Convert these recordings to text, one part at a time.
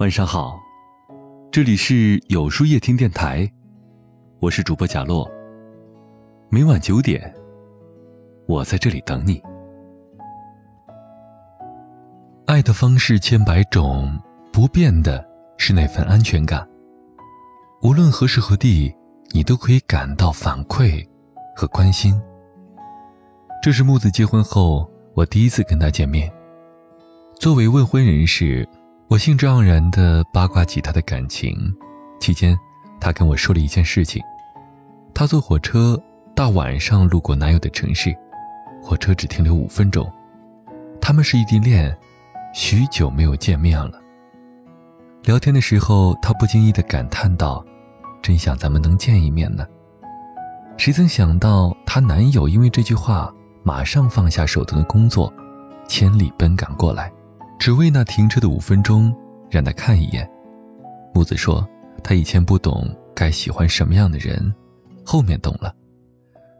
晚上好，这里是有书夜听电台，我是主播贾洛。每晚九点，我在这里等你。爱的方式千百种，不变的是那份安全感。无论何时何地，你都可以感到反馈和关心。这是木子结婚后我第一次跟他见面。作为未婚人士。我兴致盎然地八卦起他的感情，期间，他跟我说了一件事情：他坐火车大晚上路过男友的城市，火车只停留五分钟，他们是异地恋，许久没有见面了。聊天的时候，他不经意地感叹道：“真想咱们能见一面呢。”谁曾想到，她男友因为这句话，马上放下手头的工作，千里奔赶过来。只为那停车的五分钟，让他看一眼。木子说：“他以前不懂该喜欢什么样的人，后面懂了。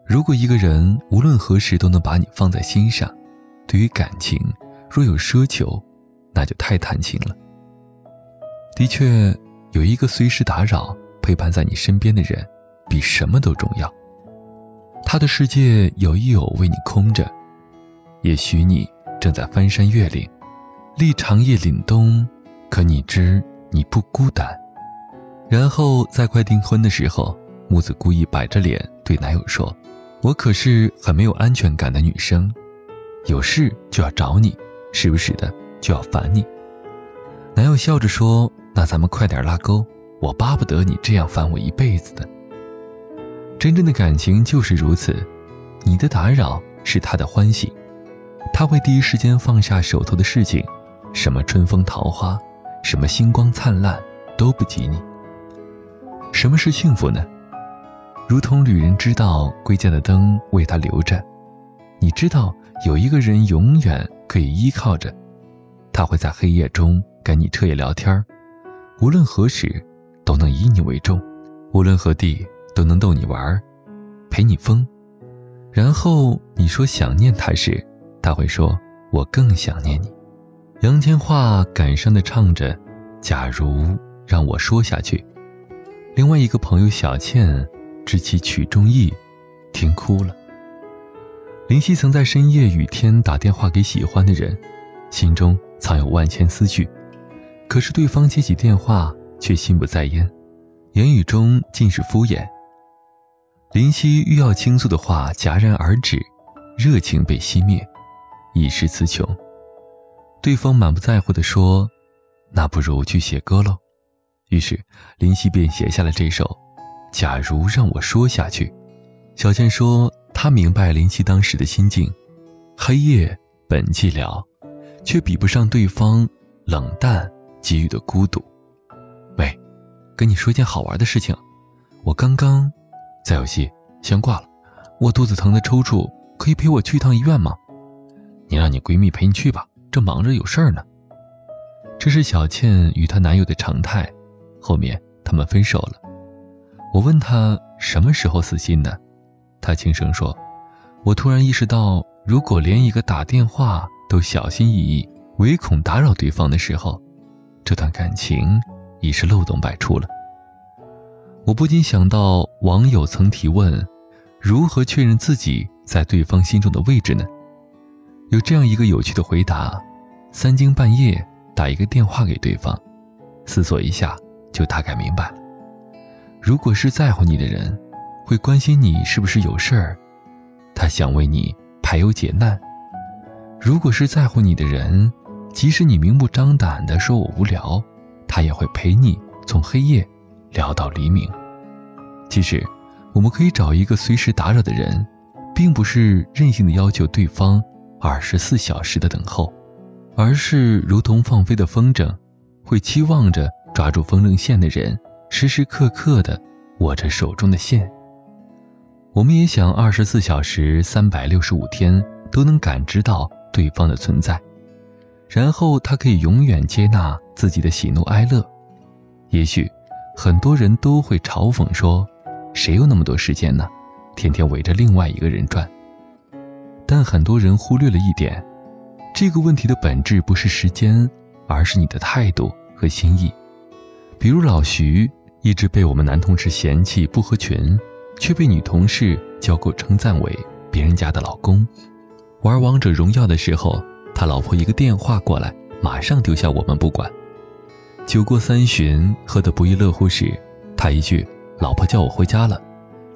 如果一个人无论何时都能把你放在心上，对于感情若有奢求，那就太贪心了。的确，有一个随时打扰、陪伴在你身边的人，比什么都重要。他的世界有一有为你空着，也许你正在翻山越岭。”历长夜凛冬，可你知你不孤单。然后在快订婚的时候，木子故意摆着脸对男友说：“我可是很没有安全感的女生，有事就要找你，时不时的就要烦你。”男友笑着说：“那咱们快点拉钩，我巴不得你这样烦我一辈子的。”真正的感情就是如此，你的打扰是他的欢喜，他会第一时间放下手头的事情。什么春风桃花，什么星光灿烂，都不及你。什么是幸福呢？如同旅人知道归家的灯为他留着，你知道有一个人永远可以依靠着，他会在黑夜中跟你彻夜聊天无论何时都能以你为重，无论何地都能逗你玩儿陪你疯。然后你说想念他时，他会说：“我更想念你。”杨千嬅感伤地唱着：“假如让我说下去。”另外一个朋友小倩知其曲中意，听哭了。林夕曾在深夜雨天打电话给喜欢的人，心中藏有万千思绪，可是对方接起电话却心不在焉，言语中尽是敷衍。林夕欲要倾诉的话戛然而止，热情被熄灭，一时词穷。对方满不在乎地说：“那不如去写歌喽。”于是林夕便写下了这首《假如让我说下去》。小倩说：“她明白林夕当时的心境，黑夜本寂寥，却比不上对方冷淡给予的孤独。”喂，跟你说件好玩的事情，我刚刚……在游戏，先挂了。我肚子疼的抽搐，可以陪我去一趟医院吗？你让你闺蜜陪你去吧。正忙着有事儿呢。这是小倩与她男友的常态，后面他们分手了。我问她什么时候死心的，她轻声说：“我突然意识到，如果连一个打电话都小心翼翼，唯恐打扰对方的时候，这段感情已是漏洞百出了。”我不禁想到网友曾提问：如何确认自己在对方心中的位置呢？有这样一个有趣的回答：三更半夜打一个电话给对方，思索一下就大概明白了。如果是在乎你的人，会关心你是不是有事儿，他想为你排忧解难；如果是在乎你的人，即使你明目张胆地说我无聊，他也会陪你从黑夜聊到黎明。其实，我们可以找一个随时打扰的人，并不是任性的要求对方。二十四小时的等候，而是如同放飞的风筝，会期望着抓住风筝线的人，时时刻刻的握着手中的线。我们也想二十四小时、三百六十五天都能感知到对方的存在，然后他可以永远接纳自己的喜怒哀乐。也许，很多人都会嘲讽说：“谁有那么多时间呢？天天围着另外一个人转。”但很多人忽略了一点，这个问题的本质不是时间，而是你的态度和心意。比如老徐一直被我们男同事嫌弃不合群，却被女同事交过称赞为别人家的老公。玩王者荣耀的时候，他老婆一个电话过来，马上丢下我们不管。酒过三巡，喝得不亦乐乎时，他一句“老婆叫我回家了”，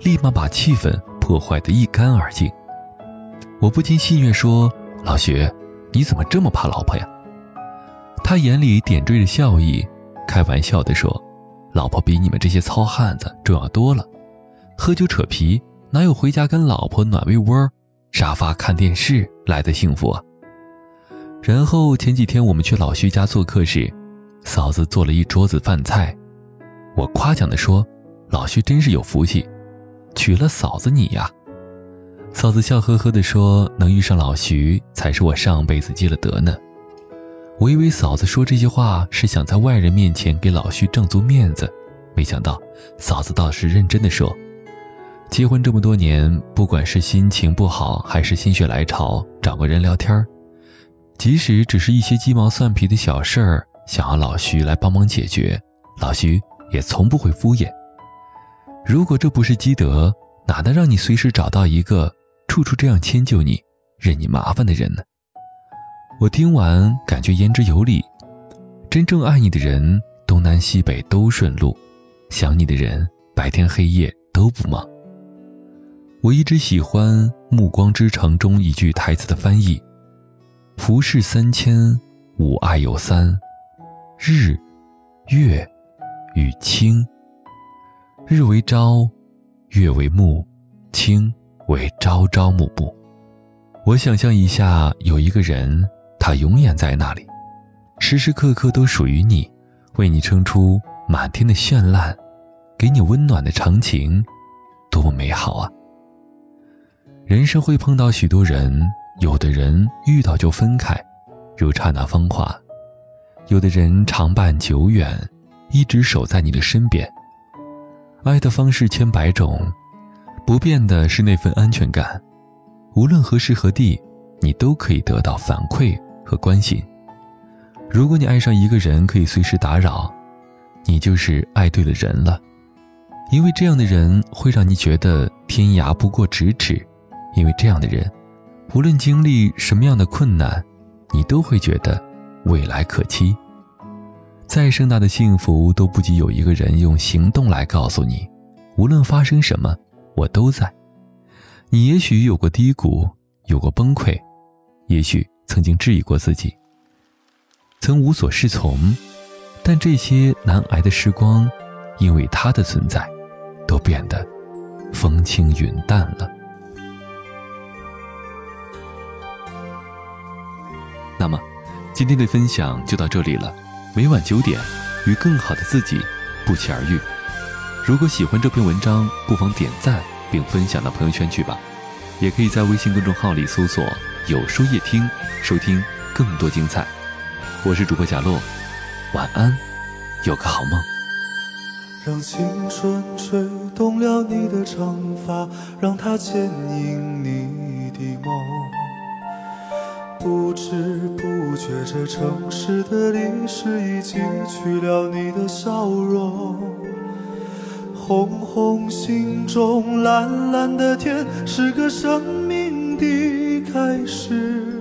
立马把气氛破坏得一干二净。我不禁戏谑说：“老徐，你怎么这么怕老婆呀？”他眼里点缀着笑意。开玩笑地说：“老婆比你们这些糙汉子重要多了。喝酒扯皮，哪有回家跟老婆暖被窝、沙发看电视来的幸福啊？”然后前几天我们去老徐家做客时，嫂子做了一桌子饭菜，我夸奖地说：“老徐真是有福气，娶了嫂子你呀。”嫂子笑呵呵地说：“能遇上老徐，才是我上辈子积了德呢。”我以为嫂子说这些话是想在外人面前给老徐挣足面子，没想到嫂子倒是认真的说：“结婚这么多年，不管是心情不好还是心血来潮，找个人聊天即使只是一些鸡毛蒜皮的小事儿，想要老徐来帮忙解决，老徐也从不会敷衍。如果这不是积德，哪能让你随时找到一个处处这样迁就你、任你麻烦的人呢？”我听完，感觉言之有理。真正爱你的人，东南西北都顺路；想你的人，白天黑夜都不忙。我一直喜欢《暮光之城》中一句台词的翻译：“浮世三千，吾爱有三：日、月与卿。日为朝，月为暮，卿为朝朝暮暮。”我想象一下，有一个人。他永远在那里，时时刻刻都属于你，为你撑出满天的绚烂，给你温暖的长情，多么美好啊！人生会碰到许多人，有的人遇到就分开，如刹那芳华；有的人长伴久远，一直守在你的身边。爱的方式千百种，不变的是那份安全感，无论何时何地，你都可以得到反馈。和关心。如果你爱上一个人，可以随时打扰，你就是爱对了人了。因为这样的人会让你觉得天涯不过咫尺，因为这样的人，无论经历什么样的困难，你都会觉得未来可期。再盛大的幸福都不及有一个人用行动来告诉你，无论发生什么，我都在。你也许有过低谷，有过崩溃，也许。曾经质疑过自己，曾无所适从，但这些难挨的时光，因为他的存在，都变得风轻云淡了。那么，今天的分享就到这里了。每晚九点，与更好的自己不期而遇。如果喜欢这篇文章，不妨点赞并分享到朋友圈去吧。也可以在微信公众号里搜索。有书夜听，收听更多精彩。我是主播贾洛，晚安，有个好梦。让青春吹动了你的长发，让它牵引你的梦。不知不觉，这城市的历史已记取了你的笑容。红红心中，蓝蓝的天，是个生命的。开始，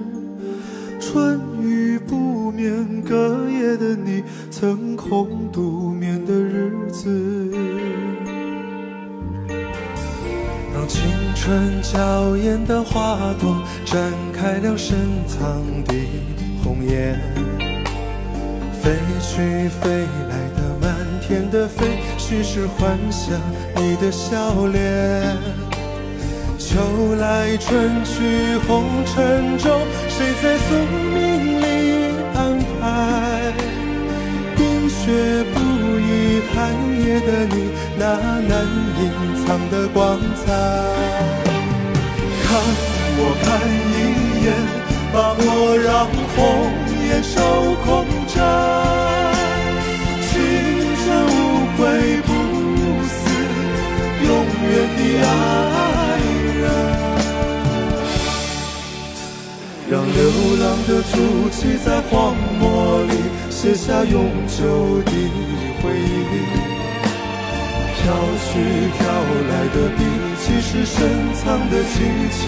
春雨不眠，隔夜的你曾空独眠的日子，让青春娇艳的花朵绽开了深藏的红颜，飞去飞来的天的飞，许是幻想你的笑脸。秋来春去红尘中，谁在宿命里安排？冰雪不语寒夜的你，那难隐藏的光彩。看我看一眼，把我让红颜守空枕。远的爱。让流浪的足迹在荒漠里。写下永久的回忆。飘去飘来的笔，其实深藏的激情，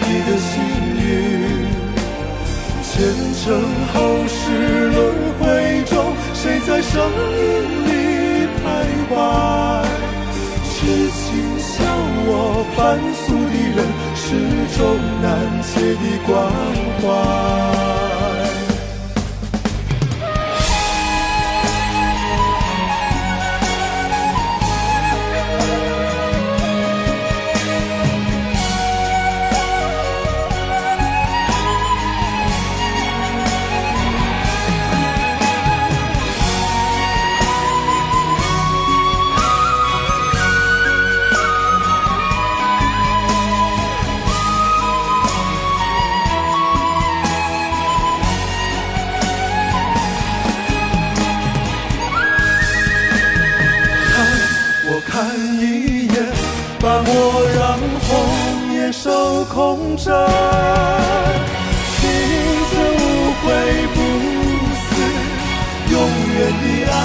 你的幸运。前尘后世轮回中，谁在声音里徘徊？痴情凡俗的人，始终难解的关怀。看一眼把我让红颜守空枕，青春无悔不死，永远的爱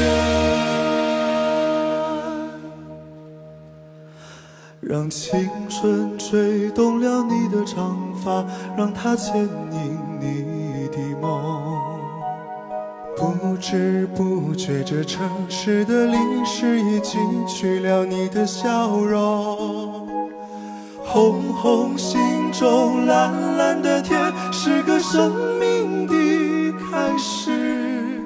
人。让青春吹动了你的长发，让它牵引你的梦。不知不觉，这城市的历史已记取了你的笑容。红红心中，蓝蓝的天，是个生命的开始。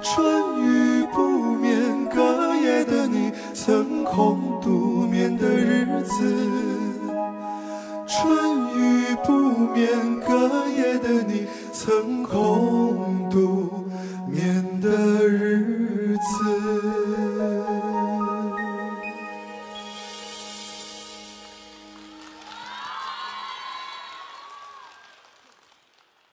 春雨不眠，隔夜的你，曾空独眠的日子。春雨不眠，隔夜的你，曾空。